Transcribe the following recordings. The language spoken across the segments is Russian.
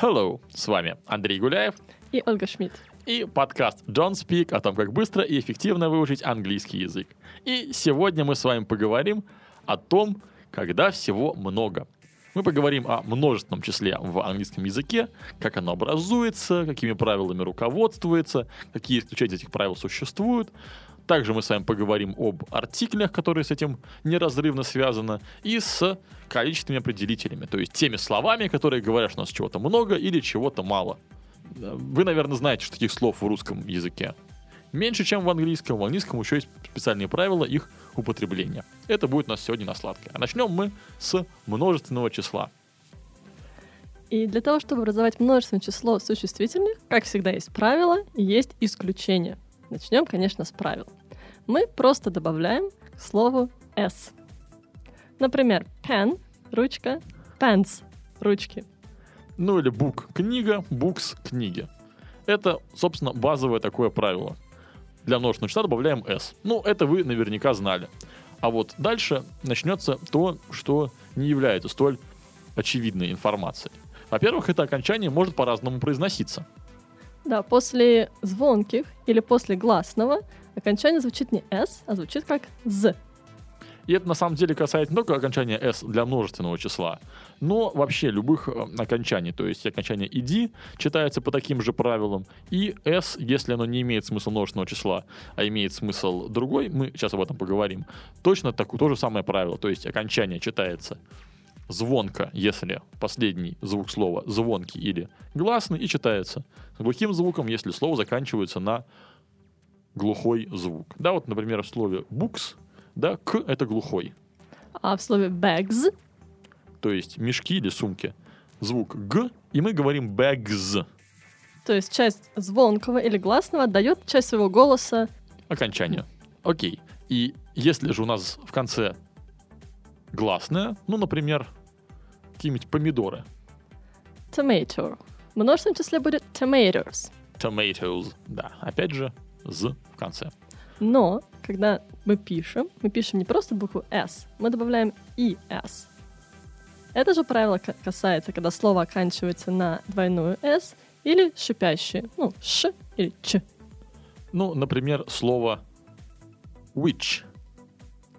Hello, с вами Андрей Гуляев и Ольга Шмидт. И подкаст Don't Speak о том, как быстро и эффективно выучить английский язык. И сегодня мы с вами поговорим о том, когда всего много. Мы поговорим о множественном числе в английском языке, как оно образуется, какими правилами руководствуется, какие исключения этих правил существуют. Также мы с вами поговорим об артиклях, которые с этим неразрывно связаны, и с количественными определителями, то есть теми словами, которые говорят, что у нас чего-то много или чего-то мало. Вы, наверное, знаете, что таких слов в русском языке меньше, чем в английском. В английском еще есть специальные правила их употребления. Это будет у нас сегодня на сладкое. А начнем мы с множественного числа. И для того, чтобы образовать множественное число существительных, как всегда, есть правила и есть исключения. Начнем, конечно, с правил. Мы просто добавляем к слову s. Например, pen — ручка, pens — ручки. Ну или book — книга, books — книги. Это, собственно, базовое такое правило. Для множественного числа добавляем s. Ну, это вы наверняка знали. А вот дальше начнется то, что не является столь очевидной информацией. Во-первых, это окончание может по-разному произноситься. Да, после звонких или после гласного окончание звучит не «с», а звучит как «з». И это на самом деле касается не только окончания s для множественного числа, но вообще любых э, окончаний. То есть окончание id читается по таким же правилам, и s, если оно не имеет смысла множественного числа, а имеет смысл другой, мы сейчас об этом поговорим, точно так, то же самое правило. То есть окончание читается звонко, если последний звук слова звонкий или гласный, и читается глухим звуком, если слово заканчивается на глухой звук. Да, вот, например, в слове books да, к это глухой. А в слове bags? То есть мешки или сумки. Звук г, и мы говорим bags. То есть часть звонкого или гласного отдает часть своего голоса окончанию. Окей. И если же у нас в конце гласное, ну, например, какие-нибудь помидоры. Tomato. В множественном числе будет tomatoes. Tomatoes, да. Опять же, з в конце. Но, когда мы пишем, мы пишем не просто букву S, мы добавляем ES. Это же правило касается, когда слово оканчивается на двойную S или шипящее, ну, ш или ч. Ну, например, слово witch.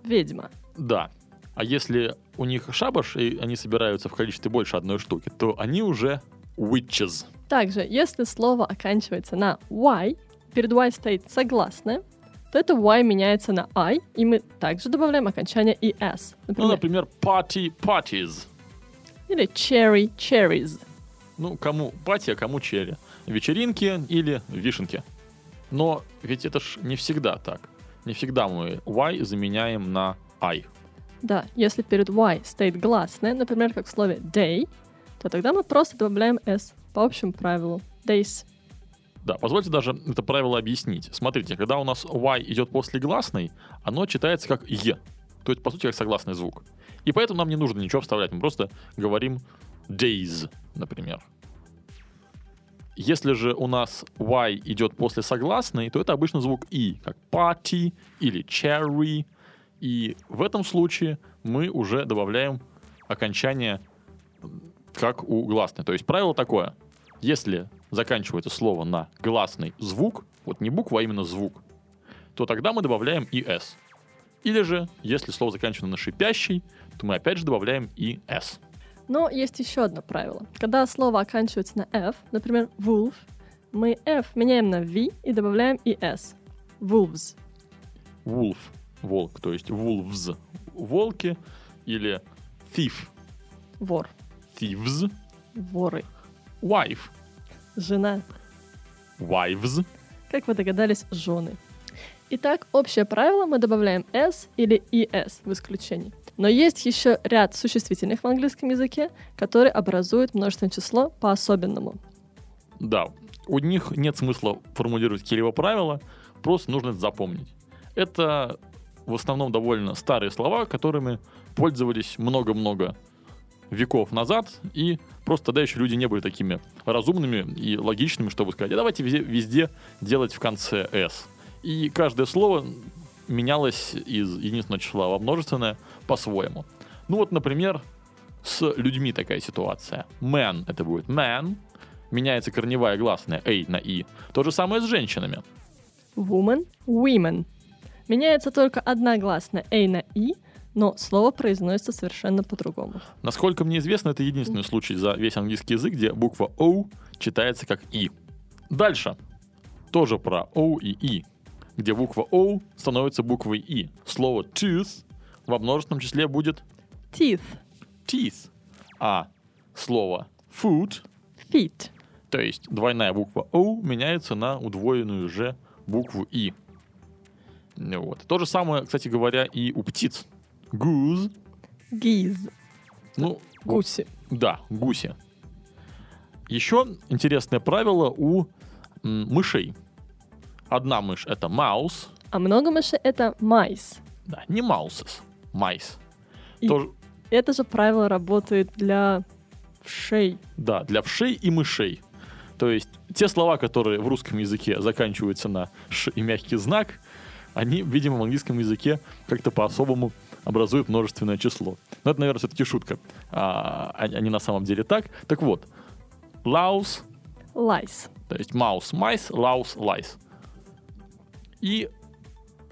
Ведьма. Да. А если у них шабаш, и они собираются в количестве больше одной штуки, то они уже witches. Также, если слово оканчивается на Y, перед Y стоит согласное, то это y меняется на i, и мы также добавляем окончание es. Например, ну, например, party parties. Или cherry cherries. Ну, кому пати, а кому черри. Вечеринки или вишенки. Но ведь это ж не всегда так. Не всегда мы y заменяем на i. Да, если перед y стоит гласное, например, как в слове day, то тогда мы просто добавляем s по общему правилу. Days. Да, позвольте даже это правило объяснить. Смотрите, когда у нас Y идет после гласной, оно читается как Е. То есть, по сути, как согласный звук. И поэтому нам не нужно ничего вставлять. Мы просто говорим days, например. Если же у нас Y идет после согласной, то это обычно звук И, как party или cherry. И в этом случае мы уже добавляем окончание как у гласной. То есть правило такое. Если заканчивается слово на гласный звук, вот не буква, а именно звук, то тогда мы добавляем и s. Или же, если слово заканчивается на шипящий, то мы опять же добавляем и s. Но есть еще одно правило. Когда слово оканчивается на f, например, wolf, мы f меняем на v и добавляем и s. Wolves. Wolf – волк, то есть wolves – волки, или thief – вор. Thieves – воры. Wife Жена. Wives. Как вы догадались, жены. Итак, общее правило мы добавляем s или es в исключении. Но есть еще ряд существительных в английском языке, которые образуют множественное число по-особенному. Да, у них нет смысла формулировать какие-либо правила, просто нужно это запомнить. Это в основном довольно старые слова, которыми пользовались много-много веков назад, и просто тогда еще люди не были такими разумными и логичными, чтобы сказать, а давайте везде, везде делать в конце «с». И каждое слово менялось из единственного числа во множественное по-своему. Ну вот, например, с людьми такая ситуация. Man — это будет man, меняется корневая гласная «a» на «и». То же самое с женщинами. Woman, women. Меняется только одна гласная «a» на «и», но слово произносится совершенно по-другому. Насколько мне известно, это единственный случай за весь английский язык, где буква «o» читается как «и». Дальше. Тоже про «o» и «и», где буква «o» становится буквой «и». Слово «tooth» во множественном числе будет Teeth, teeth, а слово food, feet. то есть двойная буква O, меняется на удвоенную же букву И. Ну Вот. То же самое, кстати говоря, и у птиц. Goose, Geese, ну, гуси. да, гуси. Еще интересное правило у мышей. Одна мышь — это mouse, А много мышей — это mice. да, не mouses, mice. И- Тоже, Это же правило работает для вшей. Да, для вшей и мышей. То есть те слова, которые в русском языке заканчиваются на ш и мягкий знак, они, видимо, в английском языке как-то по-особому образуют множественное число. Но это, наверное, все-таки шутка. А, а не на самом деле так. Так вот, louse, Lice. то есть mouse, mice, louse, lice. И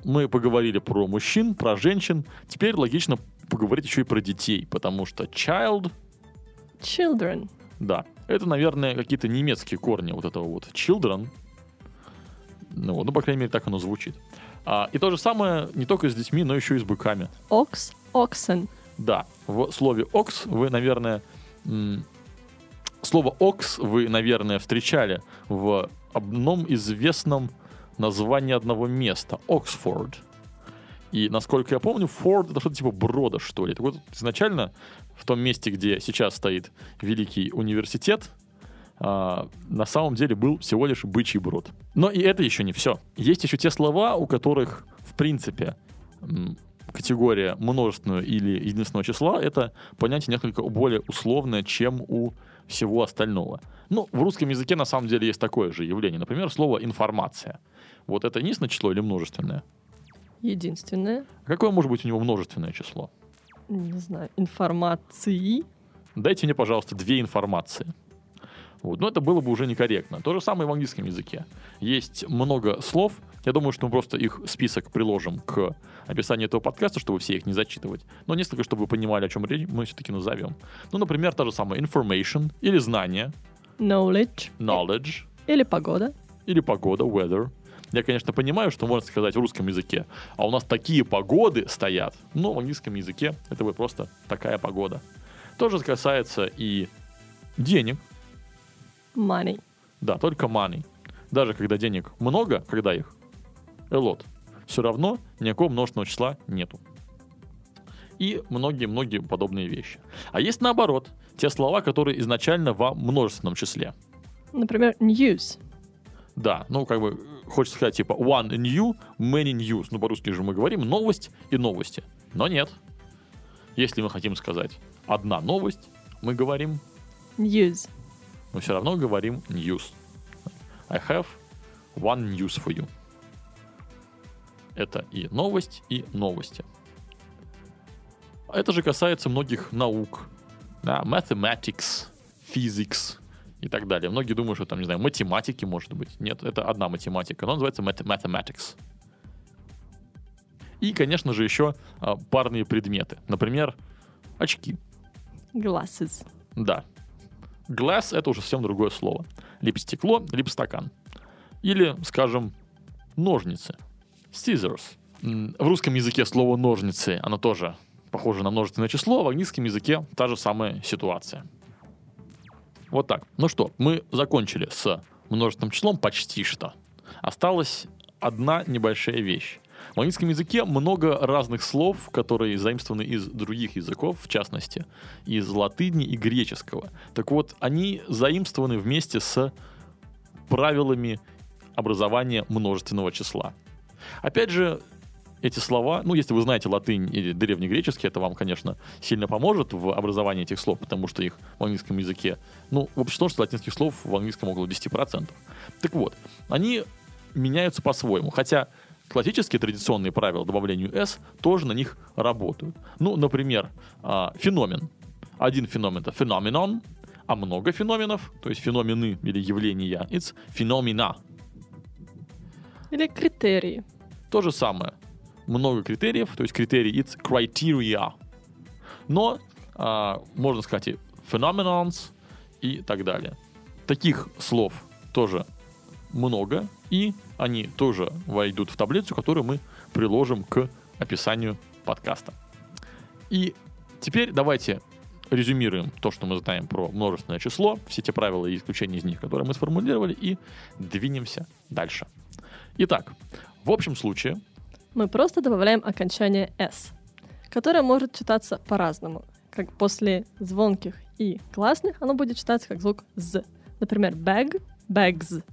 мы поговорили про мужчин, про женщин. Теперь логично поговорить еще и про детей, потому что child Children. Да, это, наверное, какие-то немецкие корни вот этого вот children. Ну, ну, по крайней мере, так оно звучит. А, и то же самое не только с детьми, но еще и с быками. Ox, oxen. Да, в слове ox вы, наверное, слово ox вы, наверное, встречали в одном известном названии одного места. Оксфорд. И, насколько я помню, Форд это что-то типа брода, что ли. Так вот, изначально в том месте, где сейчас стоит Великий университет, а, на самом деле был всего лишь бычий брод. Но и это еще не все. Есть еще те слова, у которых, в принципе, категория множественного или единственного числа — это понятие несколько более условное, чем у всего остального. Ну, в русском языке на самом деле есть такое же явление. Например, слово «информация». Вот это единственное число или множественное? Единственное. А Какое может быть у него множественное число? Не знаю. Информации. Дайте мне, пожалуйста, две информации. Вот. Но это было бы уже некорректно. То же самое и в английском языке. Есть много слов. Я думаю, что мы просто их список приложим к описанию этого подкаста, чтобы все их не зачитывать. Но несколько, чтобы вы понимали, о чем речь, мы все-таки назовем. Ну, например, та же самая information или знание, Knowledge. knowledge Или погода. или погода, weather. Я, конечно, понимаю, что можно сказать в русском языке, а у нас такие погоды стоят. Но в английском языке это будет просто такая погода. Тоже касается и денег, Money. Да, только money. Даже когда денег много, когда их a lot, все равно никакого множественного числа нету. И многие-многие подобные вещи. А есть наоборот, те слова, которые изначально во множественном числе. Например, news. Да, ну как бы хочется сказать типа one new, many news. Ну по-русски же мы говорим новость и новости. Но нет. Если мы хотим сказать одна новость, мы говорим, News. Мы все равно говорим news. I have one news for you. Это и новость, и новости. Это же касается многих наук. Да, mathematics, physics и так далее. Многие думают, что там, не знаю, математики может быть. Нет, это одна математика, но называется math- mathematics. И, конечно же, еще а, парные предметы. Например, очки. Glasses. Да. Glass — это уже совсем другое слово. Либо стекло, либо стакан. Или, скажем, ножницы. Scissors. В русском языке слово ножницы, оно тоже похоже на множественное число, а в английском языке та же самая ситуация. Вот так. Ну что, мы закончили с множественным числом почти что. Осталась одна небольшая вещь. В английском языке много разных слов, которые заимствованы из других языков, в частности, из латыни и греческого. Так вот, они заимствованы вместе с правилами образования множественного числа. Опять же, эти слова, ну, если вы знаете латынь или древнегреческий, это вам, конечно, сильно поможет в образовании этих слов, потому что их в английском языке, ну, в общей сложности латинских слов в английском около 10%. Так вот, они меняются по-своему, хотя классические традиционные правила добавлению s тоже на них работают. Ну, например, а, феномен. Один феномен — это феноменон, а много феноменов, то есть феномены или явления, it's феномена. Или критерии. То же самое. Много критериев, то есть критерий it's criteria. Но а, можно сказать и phenomenons и так далее. Таких слов тоже много, и они тоже войдут в таблицу, которую мы приложим к описанию подкаста. И теперь давайте резюмируем то, что мы знаем про множественное число, все те правила и исключения из них, которые мы сформулировали, и двинемся дальше. Итак, в общем случае, Мы просто добавляем окончание s, которое может читаться по-разному. Как после звонких и классных оно будет читаться как звук з. Например, bag, bags.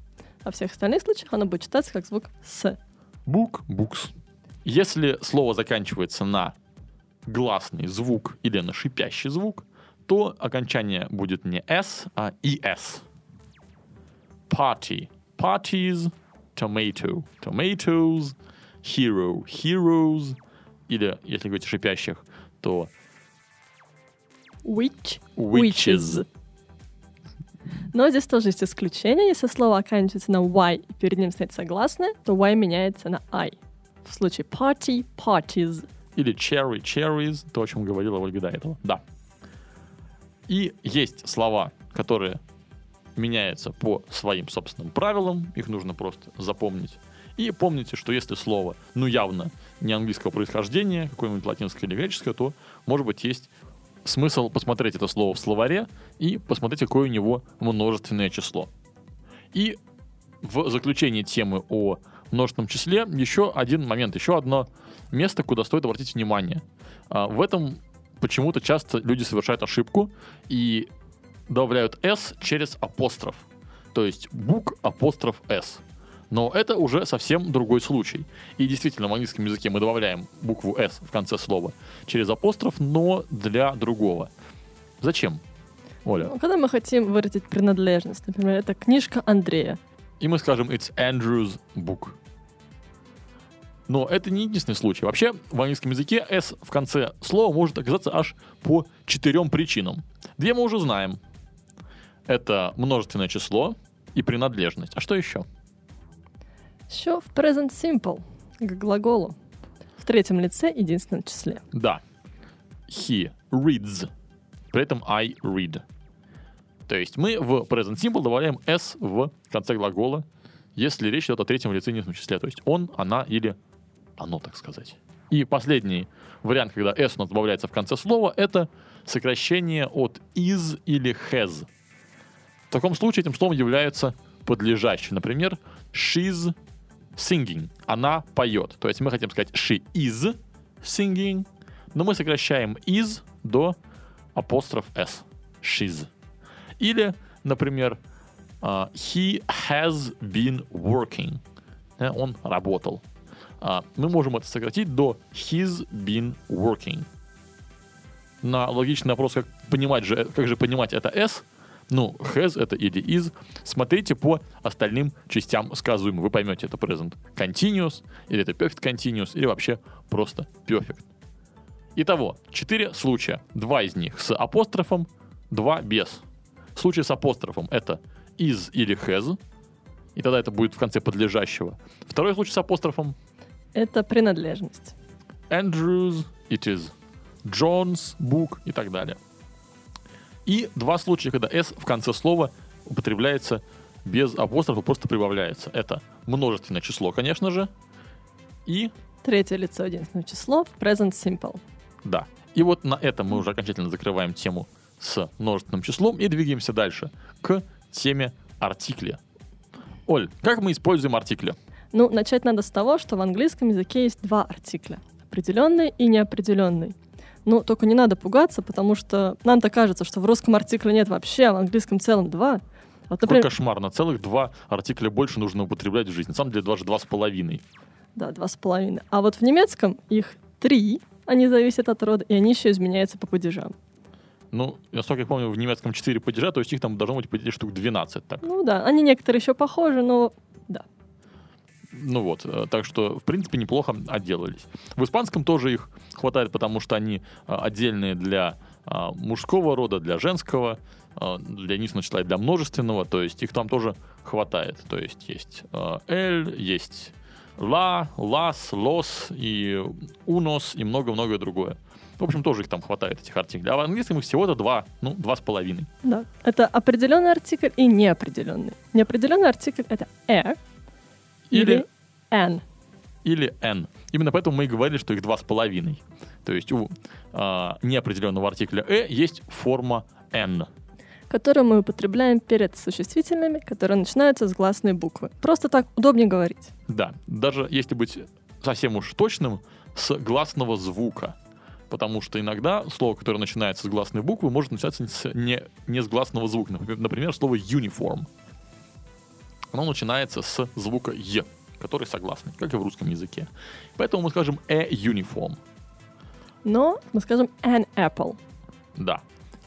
Во всех остальных случаях оно будет читаться как звук с. Бук, букс. Если слово заканчивается на гласный звук или на шипящий звук, то окончание будет не s, а es. Party, parties, tomato, tomatoes, hero, heroes. Или, если говорить о шипящих, то Which, witches. Но здесь тоже есть исключение. Если слово оканчивается на y и перед ним стоит согласное, то y меняется на i. В случае party, parties. Или cherry, cherries, то, о чем говорила Ольга до этого. Да. И есть слова, которые меняются по своим собственным правилам, их нужно просто запомнить. И помните, что если слово, ну явно не английского происхождения, какое-нибудь латинское или греческое, то, может быть, есть смысл посмотреть это слово в словаре и посмотреть, какое у него множественное число. И в заключении темы о множественном числе еще один момент, еще одно место, куда стоит обратить внимание. А, В этом почему-то часто люди совершают ошибку и добавляют s через апостроф. То есть бук апостроф s. Но это уже совсем другой случай. И действительно, в английском языке мы добавляем букву s в конце слова через апостроф, но для другого. Зачем, Оля? Ну, Когда мы хотим выразить принадлежность, например, это книжка Андрея. И мы скажем it's Andrew's book. Но это не единственный случай. Вообще, в английском языке s в конце слова может оказаться аж по четырем причинам. Две мы уже знаем. Это множественное число и принадлежность. А что еще? Еще в present simple, к глаголу. В третьем лице единственном числе. Да. He reads. При этом I read. То есть мы в present simple добавляем s в конце глагола, если речь идет о третьем лице единственном числе. То есть он, она или оно, так сказать. И последний вариант, когда s у нас добавляется в конце слова, это сокращение от is или has. В таком случае этим словом являются подлежащие. Например, she's singing. Она поет. То есть мы хотим сказать she is singing, но мы сокращаем is до апостроф s. She's. Или, например, а, he has been working. Э, Он работал. А, Мы можем это сократить до he's been working. На логичный вопрос, как понимать же, как же понимать это s, ну, has это или is, смотрите по остальным частям сказуемого. Вы поймете, это present continuous, или это perfect continuous, или вообще просто perfect. Итого, четыре случая. Два из них с апострофом, два без. Случай с апострофом это is или has, и тогда это будет в конце подлежащего. Второй случай с апострофом Это принадлежность. Andrews it is, John's book и так далее. И два случая, когда s в конце слова употребляется без апострофа, просто прибавляется. Это множественное число, конечно же, и Третье лицо единственное число в present simple. да. И вот на этом мы уже окончательно закрываем тему с множественным числом и двигаемся дальше к теме артикля. Оль, как мы используем артикли? Ну, начать надо с того, что в английском языке есть два артикля. Определенный и неопределенный. Ну, только не надо пугаться, потому что нам-то кажется, что в русском артикле нет вообще, а в английском целом два. Вот, Какой например, кошмар. На целых два артикля больше нужно употреблять в жизни. На самом деле даже два с половиной. да, два с половиной. А вот в немецком их три, они зависят от рода, и они еще изменяются по падежам. Ну, насколько я помню, в немецком 4 падежа, то есть их там должно быть, идее, штук 12. Так. Ну да, они некоторые еще похожи, но. Ну вот, э, так что, в принципе, неплохо отделались. В испанском тоже их хватает, потому что они э, отдельные для а, мужского рода, для женского, а, для единственного числа для множественного, то есть их там тоже хватает. То есть есть э, эль, есть ла, лас, лос и унос и много-многое другое. В общем, тоже их там хватает, этих артиклей. А в английском их всего-то два, ну, два с половиной. Да. Это определенный артикль и неопределенный. Неопределенный артикль это э или, n. или n. Именно поэтому мы и говорили, что их два с половиной. То есть у а, неопределенного артикля э есть форма n. которую мы употребляем перед существительными, которые начинаются с гласной буквы. Просто так удобнее говорить. Да, даже если быть совсем уж точным, с гласного звука. Потому что иногда слово, которое начинается с гласной буквы, может начаться не, не с гласного звука. Например, слово uniform. Оно начинается с звука «е», который согласный, как и в русском языке. Поэтому мы скажем «a uniform». Но мы скажем an apple. Да.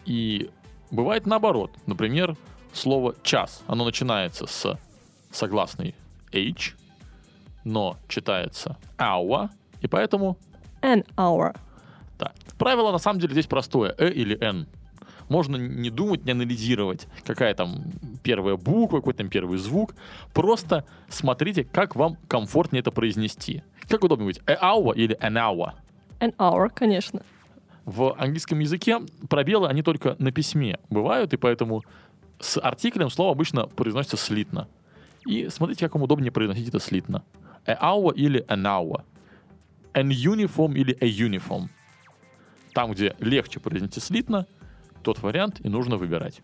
И бывает наоборот. Например, слово час. Оно начинается с согласной H, но читается hour, и поэтому An hour. да. Правило на самом деле здесь простое. Э или N. Можно не думать, не анализировать, какая там первая буква, какой там первый звук. Просто смотрите, как вам комфортнее это произнести. Как удобно говорить, a hour или an hour? An hour, конечно. В английском языке пробелы, они только на письме бывают, и поэтому с артиклем слово обычно произносится слитно. И смотрите, как вам удобнее произносить это слитно. A hour или an hour. An uniform или a uniform. Там, где легче произнести слитно, тот вариант и нужно выбирать.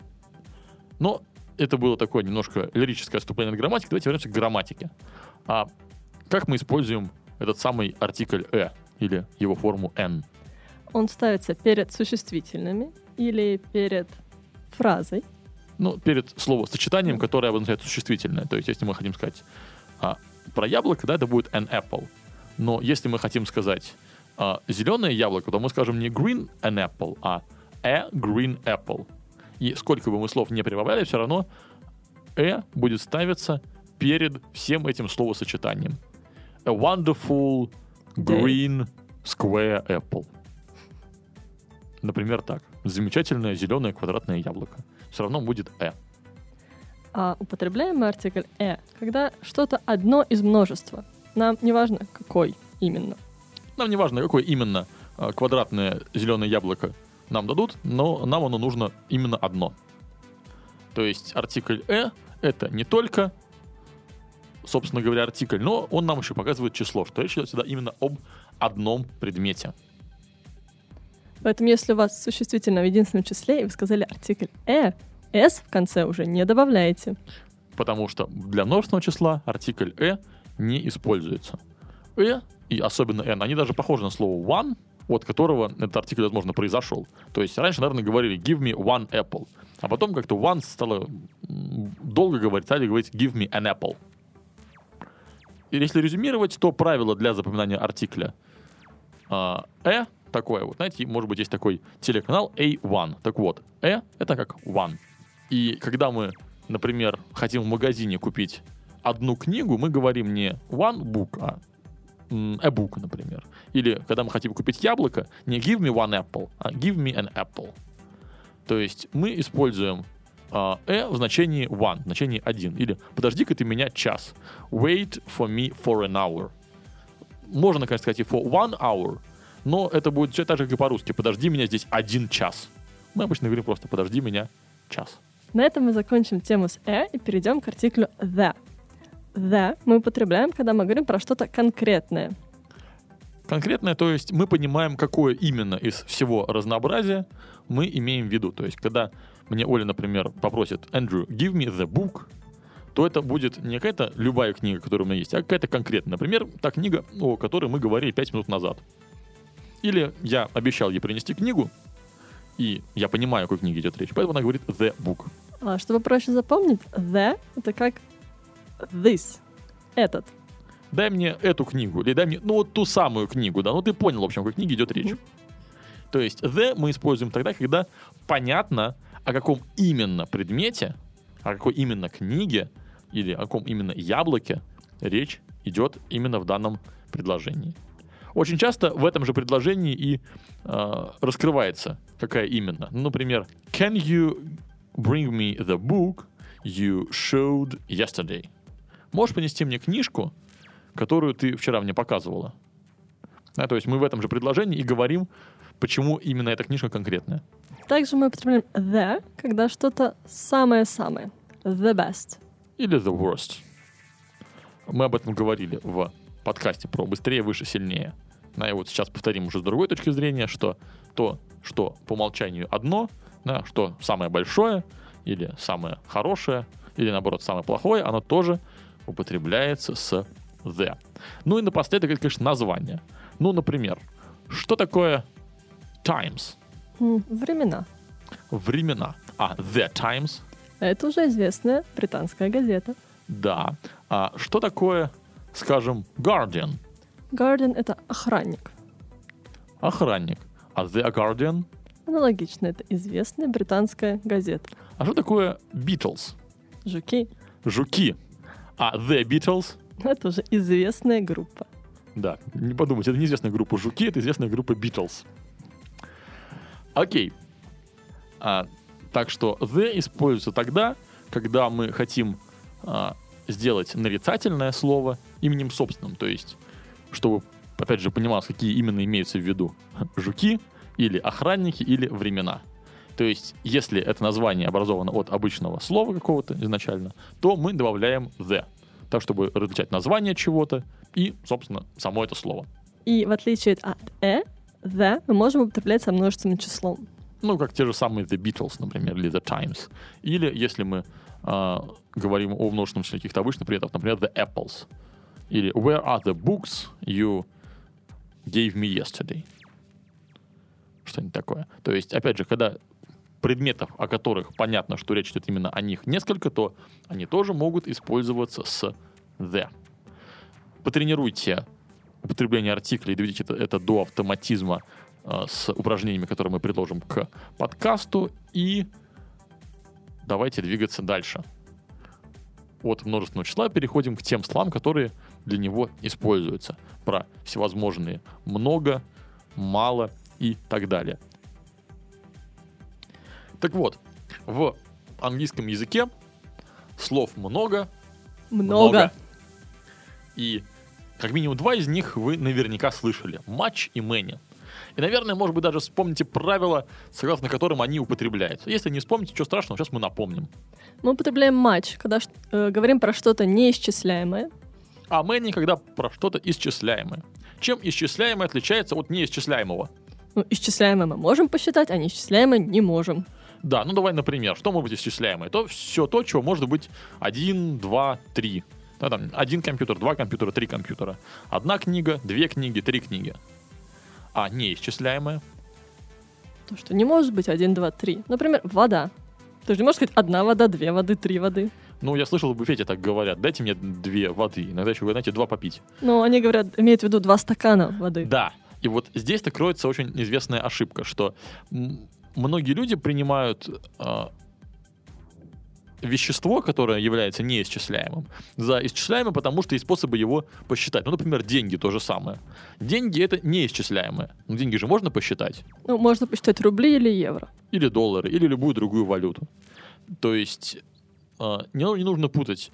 Но это было такое немножко лирическое отступление от грамматики. Давайте вернемся к грамматике. А как мы используем этот самый артикль «э» или его форму «n»? Он ставится перед существительными или перед фразой. ну, перед словосочетанием, которое обозначает существительное. То есть, если мы хотим сказать а, про яблоко, да, это будет an apple. Но если мы хотим сказать а, зеленое яблоко, то мы скажем не green an apple, а a green apple. И сколько бы мы слов не прибавляли, все равно э будет ставиться перед всем этим словосочетанием. A wonderful green square apple. Например, так. Замечательное зеленое квадратное яблоко. Все равно будет э. А употребляем мы артикль «э», когда что-то одно из множества. Нам не важно, какой именно. Нам не важно, какое именно э, квадратное зеленое яблоко нам дадут, но нам оно нужно именно одно. То есть артикль «a» — это не только, собственно говоря, артикль, но он нам еще показывает число, что речь идет всегда именно об одном предмете. Поэтому если у вас существительное в единственном числе, и вы сказали артикль «a», «s» в конце уже не добавляете. Потому что для множественного числа артикль «a» не используется. «a» и особенно «an», они даже похожи на слово «one», от которого этот артикль, возможно, произошел. То есть раньше, наверное, говорили «give me one apple», а потом как-то «one» стало долго говорить, стали говорить «give me an apple». И если резюмировать, то правило для запоминания артикля а, «э» такое вот, знаете, может быть, есть такой телеканал A1. Так вот, «э» — это как «one». И когда мы, например, хотим в магазине купить одну книгу, мы говорим не one book, а м, a book, например. Или когда мы хотим купить яблоко, не give me one apple, а give me an apple. То есть мы используем а, э в значении one, в значении один. Или подожди-ка ты меня час. Wait for me for an hour. Можно, конечно, сказать и for one hour, но это будет все так же, как и по-русски. Подожди меня здесь один час. Мы обычно говорим просто подожди меня час. На этом мы закончим тему с «э» и перейдем к артиклю «the». «The» мы употребляем, когда мы говорим про что-то конкретное. Конкретное, то есть мы понимаем, какое именно из всего разнообразия мы имеем в виду. То есть, когда мне Оля, например, попросит Andrew, give me the book, то это будет не какая-то любая книга, которая у меня есть, а какая-то конкретная. Например, та книга, о которой мы говорили 5 минут назад. Или я обещал ей принести книгу, и я понимаю, о какой книге идет речь, поэтому она говорит the book. А чтобы проще запомнить, the — это как this, этот. Дай мне эту книгу, или дай мне, ну вот ту самую книгу, да, ну ты понял, в общем, о какой книге идет речь. Мгм. То есть the мы используем тогда, когда понятно, о каком именно предмете, о какой именно книге или о каком именно яблоке речь идет именно в данном предложении. Очень часто в этом же предложении и э, раскрывается, какая именно. Ну, например, Can you bring me the book you showed yesterday? Можешь принести мне книжку, которую ты вчера мне показывала? Да, то есть мы в этом же предложении и говорим, почему именно эта книжка конкретная. Также мы употребляем the, когда что-то самое-самое. The best. Или the worst. Мы об этом говорили в подкасте про быстрее, выше, сильнее. Да, и вот сейчас повторим уже с другой точки зрения, что то, что по умолчанию одно, да, что самое большое, или самое хорошее, или наоборот самое плохое, оно тоже употребляется с the. Ну и напоследок, это, конечно, название. Ну, например, что такое times? М, Времена. Времена. А the times? Это уже известная британская газета. Да. А что такое, скажем, guardian? Guardian — это охранник. Охранник. А The Guardian? Аналогично, это известная британская газета. А что такое Beatles? Жуки Жуки. А The Beatles? — это уже известная группа. Да, не подумайте, это неизвестная группа Жуки, это известная группа Beatles. Окей. А, так что The используется тогда, когда мы хотим а, сделать нарицательное слово именем собственным. То есть, чтобы, опять же, понималось, какие именно имеются в виду. Жуки или охранники или времена. То есть, если это название образовано от обычного слова какого-то изначально, то мы добавляем the. Так, чтобы различать название чего-то и, собственно, само это слово. И в отличие от «э», «the» мы можем употреблять со множественным числом. Ну, как те же самые The Beatles, например, или The Times. Или, если мы а, говорим о множественном числе каких-то обычных предметов, например, The Apples. Или Where are the books you gave me yesterday? Что-нибудь такое. То есть, опять же, когда предметов, о которых понятно, что речь идет именно о них несколько, то они тоже могут использоваться с the. Потренируйте употребление артиклей доведите это, это до автоматизма э, с упражнениями, которые мы предложим к подкасту. И давайте двигаться дальше. От множественного числа переходим к тем словам, которые для него используются. Про всевозможные много, мало и так далее. Так вот, в английском языке слов много, Много. И как минимум два из них вы наверняка слышали. Матч и many. И, наверное, может быть, даже вспомните правила, согласно которым они употребляются. Если не вспомните, ничего страшного, сейчас мы напомним. Мы употребляем матч, когда э, говорим про что-то неисчисляемое. А many, когда про что-то исчисляемое. Чем исчисляемое отличается от неисчисляемого? Ну, исчисляемое мы можем посчитать, а неисчисляемое не можем. Да, ну давай, например, что может быть исчисляемое? То все то, чего может быть 1, 2, 3. Да, там, один компьютер, два компьютера, три компьютера. Одна книга, две книги, три книги. А неисчисляемое? То, что не может быть один, два, три. Например, вода. Ты же не можешь сказать одна вода, две воды, три воды. Ну, я слышал, в буфете так говорят. Дайте мне две воды. Иногда еще говорят, дайте два попить. Ну, они говорят, имеют в виду два стакана воды. Да. И вот здесь-то кроется очень известная ошибка, что многие люди принимают а, вещество, которое является неисчисляемым, за исчисляемое, потому что есть способы его посчитать. Ну, например, деньги то же самое. Деньги это неисчисляемое. Но деньги же можно посчитать. Ну, можно посчитать рубли или евро. Или доллары, или любую другую валюту. То есть э, не, не нужно путать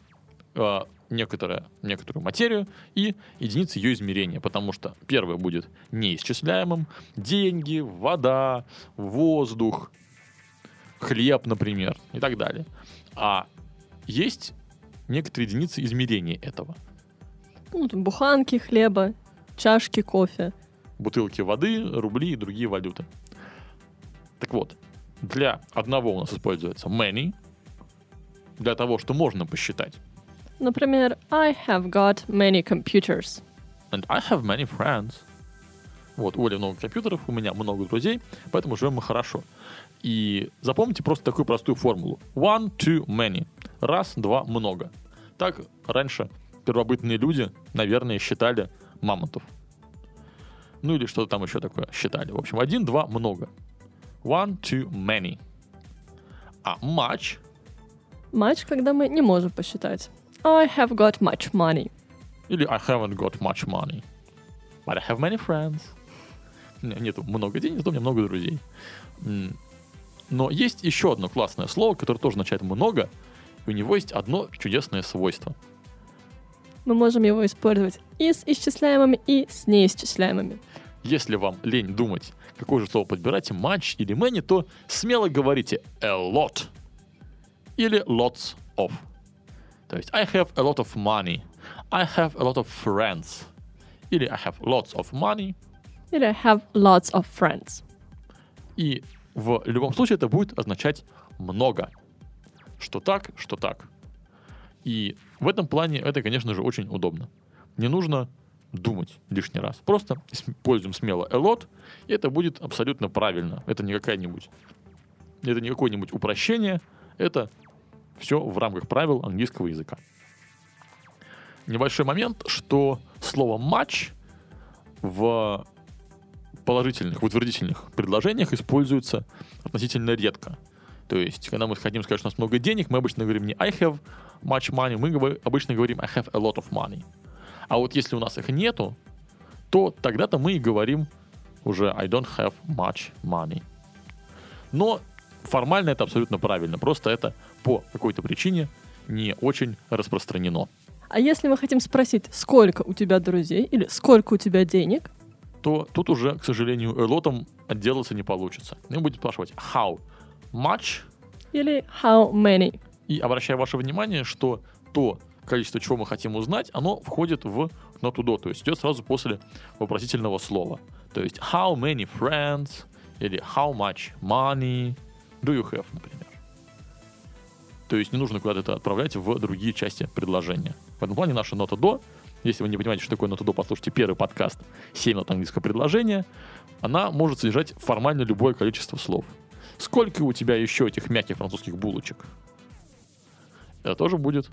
э, некоторое, некоторую материю и единицы ее измерения, потому что первое будет неисчисляемым. Деньги, вода, воздух, хлеб, например, и так далее. А есть некоторые единицы измерения этого. Ну, там буханки хлеба, чашки кофе. бутылки воды, рубли и другие валюты. Так вот, для одного у нас используется many, для того, что можно посчитать. Например, I have got many computers. And I have many friends. Вот, у Оли много компьютеров, у меня много друзей, поэтому живем мы хорошо. И запомните просто такую простую формулу. One, two, many. Раз, два, много. Так раньше первобытные люди, наверное, считали мамонтов. Ну или что-то там еще такое считали. В общем, один, два, много. One, two, many. А much Матч, когда мы не можем посчитать. I have got much money. или I haven't got much money. But I have many friends. Нету много денег, зато у меня много друзей. Но есть еще одно классное слово, которое тоже означает много, и у него есть одно чудесное свойство. Мы можем его использовать и с исчисляемыми, и с неисчисляемыми. Если вам лень думать, какое же слово подбирать, much или many, то смело говорите a lot или lots of. То есть I have a lot of money, I have a lot of friends, или I have lots of money, Или I have lots of friends. и в любом случае это будет означать много. Что так, что так. И в этом плане это, конечно же, очень удобно. Не нужно думать лишний раз. Просто используем смело a lot, и это будет абсолютно правильно. Это не какая-нибудь... Это не какое-нибудь упрощение, это все в рамках правил английского языка. Небольшой момент, что слово match в положительных, в утвердительных предложениях используется относительно редко. То есть, когда мы хотим сказать, что у нас много денег, мы обычно говорим не I have much money, мы обычно говорим I have a lot of money. А вот если у нас их нету, то тогда-то мы и говорим уже I don't have much money. Но формально это абсолютно правильно. Просто это по какой-то причине не очень распространено. А если мы хотим спросить, сколько у тебя друзей или сколько у тебя денег, то тут уже, к сожалению, элотом отделаться не получится. Мы будем спрашивать how much, или how many. и обращаю ваше внимание, что то количество, чего мы хотим узнать, оно входит в not to do, то есть идет сразу после вопросительного слова. То есть how many friends или how much money do you have, например. То есть не нужно куда-то это отправлять в другие части предложения. В этом плане наша нота до, если вы не понимаете, что такое нота до, послушайте первый подкаст «7 нот английского предложения», она может содержать формально любое количество слов. Сколько у тебя еще этих мягких французских булочек? Это тоже будет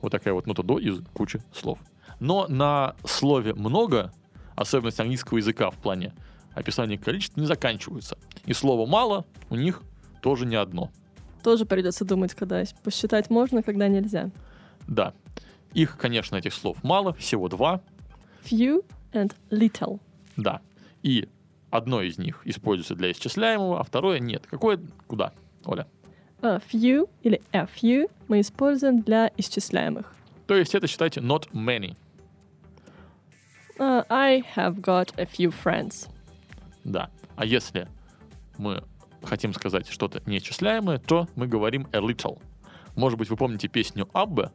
вот такая вот нота до из кучи слов. Но на слове «много» особенности английского языка в плане описания количества не заканчиваются. И слово «мало» у них тоже не одно. Тоже придется думать, когда посчитать можно, когда нельзя. Да, их, конечно, этих слов мало, всего два, Few and little. да. И одно из них используется для исчисляемого, а второе нет. Какое? Куда? Оля? А few или a few мы используем для исчисляемых. То есть это считайте not many. А, I have got a few friends. Да. А если мы хотим сказать что-то неисчисляемое, то мы говорим a little. Может быть, вы помните песню Аббе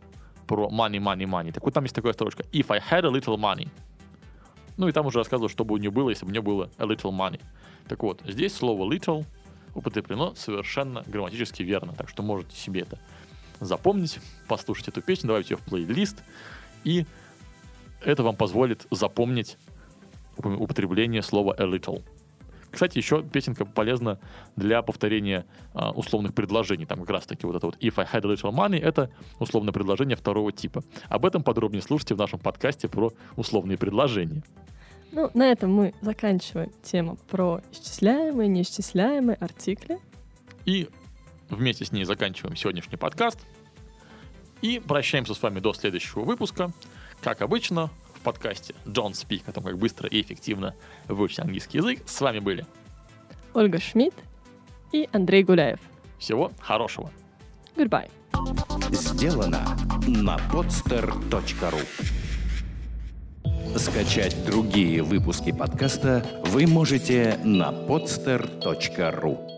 про money, money, money. Так вот там есть такая строчка. If I had a little money. Ну и там уже рассказывал, что бы у нее было, если бы у нее было a little money. Так вот, здесь слово little употреблено совершенно грамматически верно. Так что можете себе это запомнить, послушать эту песню, добавить ее в плейлист. И это вам позволит запомнить уп- употребление слова a little. Кстати, еще песенка полезна для повторения а, условных предложений. Там как раз таки вот это вот if I had a little money это условное предложение второго типа. Об этом подробнее слушайте в нашем подкасте про условные предложения. Ну, на этом мы заканчиваем тему про исчисляемые, неисчисляемые артикли. И вместе с ней заканчиваем сегодняшний подкаст. И прощаемся с вами до следующего выпуска. Как обычно, подкасте John Speak о том, как быстро и эффективно выучить английский язык. С вами были. Ольга Шмидт и Андрей Гуляев. Всего хорошего. Goodbye. Сделано на podster.ru Скачать другие выпуски подкаста вы можете на podster.ru